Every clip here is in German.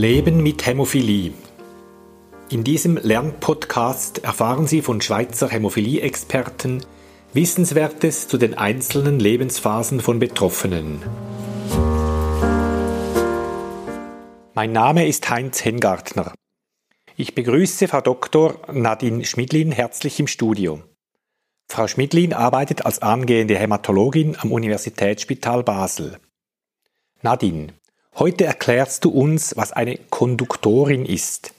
Leben mit Hämophilie. In diesem Lernpodcast erfahren Sie von Schweizer Hämophilie-Experten Wissenswertes zu den einzelnen Lebensphasen von Betroffenen. Mein Name ist Heinz Hengartner. Ich begrüße Frau Dr. Nadine Schmidlin herzlich im Studio. Frau Schmidlin arbeitet als angehende Hämatologin am Universitätsspital Basel. Nadine, Heute erklärst du uns, was eine Konduktorin ist.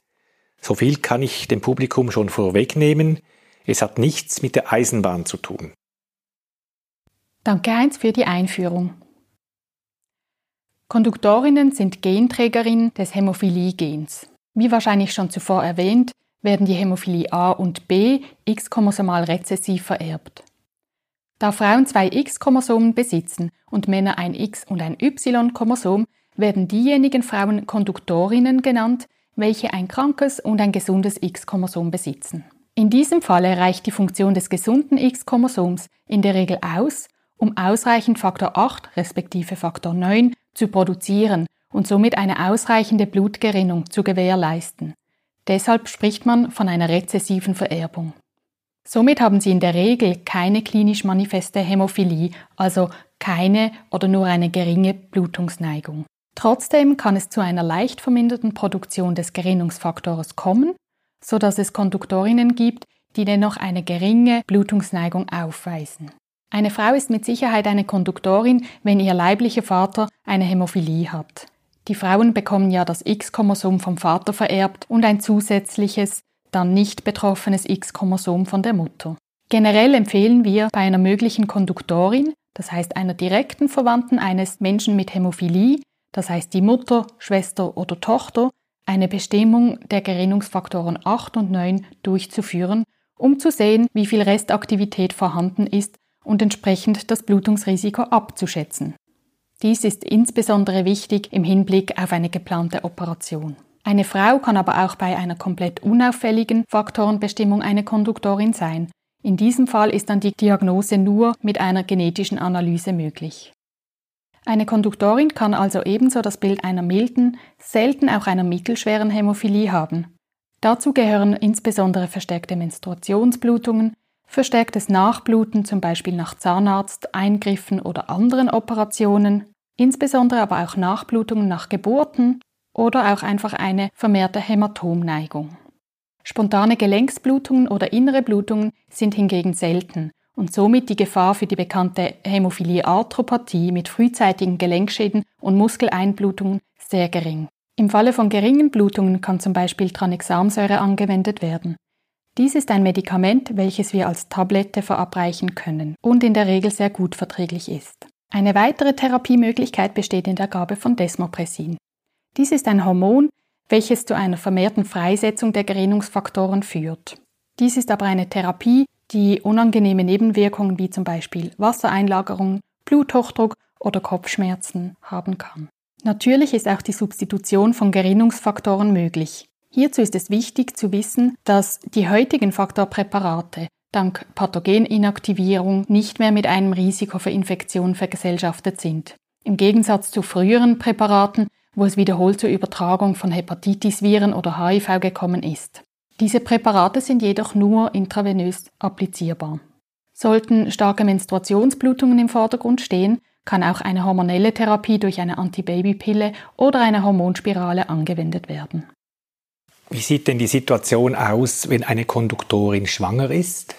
So viel kann ich dem Publikum schon vorwegnehmen. Es hat nichts mit der Eisenbahn zu tun. Danke Heinz für die Einführung. Konduktorinnen sind Genträgerinnen des Hämophilie-Gens. Wie wahrscheinlich schon zuvor erwähnt, werden die Hämophilie A und B X-chromosomal rezessiv vererbt. Da Frauen zwei X-Chromosomen besitzen und Männer ein X- und ein Y-Chromosom, werden diejenigen Frauen Konduktorinnen genannt, welche ein krankes und ein gesundes X-Chromosom besitzen. In diesem Falle reicht die Funktion des gesunden X-Chromosoms in der Regel aus, um ausreichend Faktor 8 respektive Faktor 9 zu produzieren und somit eine ausreichende Blutgerinnung zu gewährleisten. Deshalb spricht man von einer rezessiven Vererbung. Somit haben sie in der Regel keine klinisch manifeste Hämophilie, also keine oder nur eine geringe Blutungsneigung. Trotzdem kann es zu einer leicht verminderten Produktion des Gerinnungsfaktors kommen, so dass es Konduktorinnen gibt, die dennoch eine geringe Blutungsneigung aufweisen. Eine Frau ist mit Sicherheit eine Konduktorin, wenn ihr leiblicher Vater eine Hämophilie hat. Die Frauen bekommen ja das X-Chromosom vom Vater vererbt und ein zusätzliches, dann nicht betroffenes X-Chromosom von der Mutter. Generell empfehlen wir bei einer möglichen Konduktorin, das heißt einer direkten Verwandten eines Menschen mit Hämophilie, das heißt die Mutter, Schwester oder Tochter, eine Bestimmung der Gerinnungsfaktoren 8 und 9 durchzuführen, um zu sehen, wie viel Restaktivität vorhanden ist und entsprechend das Blutungsrisiko abzuschätzen. Dies ist insbesondere wichtig im Hinblick auf eine geplante Operation. Eine Frau kann aber auch bei einer komplett unauffälligen Faktorenbestimmung eine Konduktorin sein. In diesem Fall ist dann die Diagnose nur mit einer genetischen Analyse möglich. Eine Konduktorin kann also ebenso das Bild einer milden, selten auch einer mittelschweren Hämophilie haben. Dazu gehören insbesondere verstärkte Menstruationsblutungen, verstärktes Nachbluten, zum Beispiel nach Zahnarzt, Eingriffen oder anderen Operationen, insbesondere aber auch Nachblutungen nach Geburten oder auch einfach eine vermehrte Hämatomneigung. Spontane Gelenksblutungen oder innere Blutungen sind hingegen selten und somit die Gefahr für die bekannte Hämophilie-Arthropathie mit frühzeitigen Gelenkschäden und Muskeleinblutungen sehr gering. Im Falle von geringen Blutungen kann zum Beispiel Tranexamsäure angewendet werden. Dies ist ein Medikament, welches wir als Tablette verabreichen können und in der Regel sehr gut verträglich ist. Eine weitere Therapiemöglichkeit besteht in der Gabe von Desmopressin. Dies ist ein Hormon, welches zu einer vermehrten Freisetzung der Gerinnungsfaktoren führt. Dies ist aber eine Therapie, die unangenehme Nebenwirkungen wie zum Beispiel Wassereinlagerung, Bluthochdruck oder Kopfschmerzen haben kann. Natürlich ist auch die Substitution von Gerinnungsfaktoren möglich. Hierzu ist es wichtig zu wissen, dass die heutigen Faktorpräparate dank Pathogeninaktivierung nicht mehr mit einem Risiko für Infektion vergesellschaftet sind. Im Gegensatz zu früheren Präparaten, wo es wiederholt zur Übertragung von Hepatitis-Viren oder HIV gekommen ist. Diese Präparate sind jedoch nur intravenös applizierbar. Sollten starke Menstruationsblutungen im Vordergrund stehen, kann auch eine hormonelle Therapie durch eine Antibabypille oder eine Hormonspirale angewendet werden. Wie sieht denn die Situation aus, wenn eine Konduktorin schwanger ist?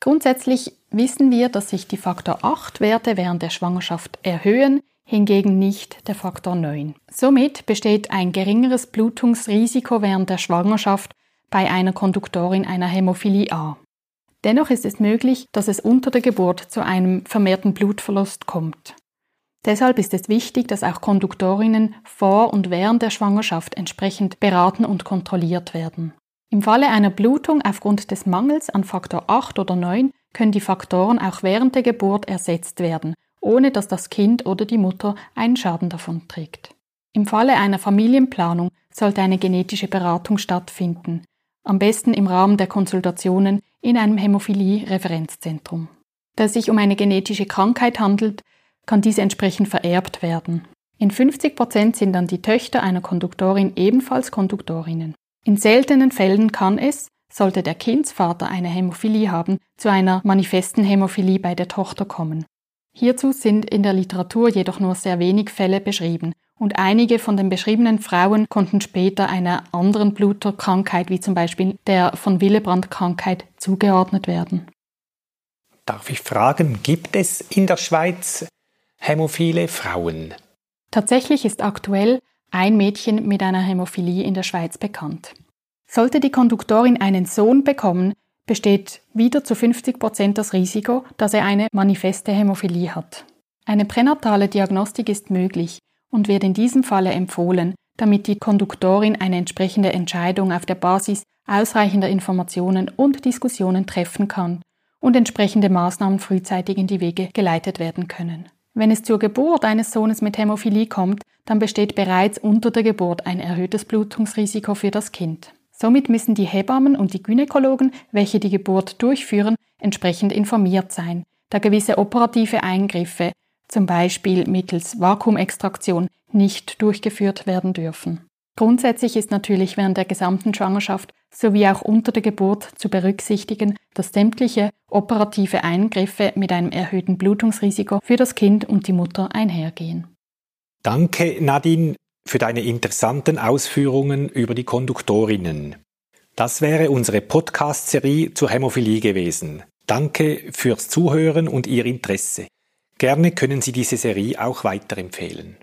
Grundsätzlich wissen wir, dass sich die Faktor 8 Werte während der Schwangerschaft erhöhen, hingegen nicht der Faktor 9. Somit besteht ein geringeres Blutungsrisiko während der Schwangerschaft bei einer Konduktorin einer Hämophilie A. Dennoch ist es möglich, dass es unter der Geburt zu einem vermehrten Blutverlust kommt. Deshalb ist es wichtig, dass auch Konduktorinnen vor und während der Schwangerschaft entsprechend beraten und kontrolliert werden. Im Falle einer Blutung aufgrund des Mangels an Faktor 8 oder 9 können die Faktoren auch während der Geburt ersetzt werden, ohne dass das Kind oder die Mutter einen Schaden davon trägt. Im Falle einer Familienplanung sollte eine genetische Beratung stattfinden, am besten im Rahmen der Konsultationen in einem Hämophilie-Referenzzentrum. Da es sich um eine genetische Krankheit handelt, kann diese entsprechend vererbt werden. In 50 Prozent sind dann die Töchter einer Konduktorin ebenfalls Konduktorinnen. In seltenen Fällen kann es, sollte der Kindsvater eine Hämophilie haben, zu einer manifesten Hämophilie bei der Tochter kommen. Hierzu sind in der Literatur jedoch nur sehr wenig Fälle beschrieben und einige von den beschriebenen Frauen konnten später einer anderen Bluterkrankheit wie zum Beispiel der von Willebrand-Krankheit zugeordnet werden. Darf ich fragen, gibt es in der Schweiz hämophile Frauen? Tatsächlich ist aktuell ein Mädchen mit einer Hämophilie in der Schweiz bekannt. Sollte die Konduktorin einen Sohn bekommen, besteht wieder zu 50 Prozent das Risiko, dass er eine manifeste Hämophilie hat. Eine pränatale Diagnostik ist möglich und wird in diesem Falle empfohlen, damit die Konduktorin eine entsprechende Entscheidung auf der Basis ausreichender Informationen und Diskussionen treffen kann und entsprechende Maßnahmen frühzeitig in die Wege geleitet werden können. Wenn es zur Geburt eines Sohnes mit Hämophilie kommt, dann besteht bereits unter der Geburt ein erhöhtes Blutungsrisiko für das Kind. Somit müssen die Hebammen und die Gynäkologen, welche die Geburt durchführen, entsprechend informiert sein, da gewisse operative Eingriffe, zum Beispiel mittels Vakuumextraktion, nicht durchgeführt werden dürfen. Grundsätzlich ist natürlich während der gesamten Schwangerschaft sowie auch unter der Geburt zu berücksichtigen, dass sämtliche operative Eingriffe mit einem erhöhten Blutungsrisiko für das Kind und die Mutter einhergehen. Danke, Nadine für deine interessanten Ausführungen über die Konduktorinnen. Das wäre unsere Podcast-Serie zur Hämophilie gewesen. Danke fürs Zuhören und Ihr Interesse. Gerne können Sie diese Serie auch weiterempfehlen.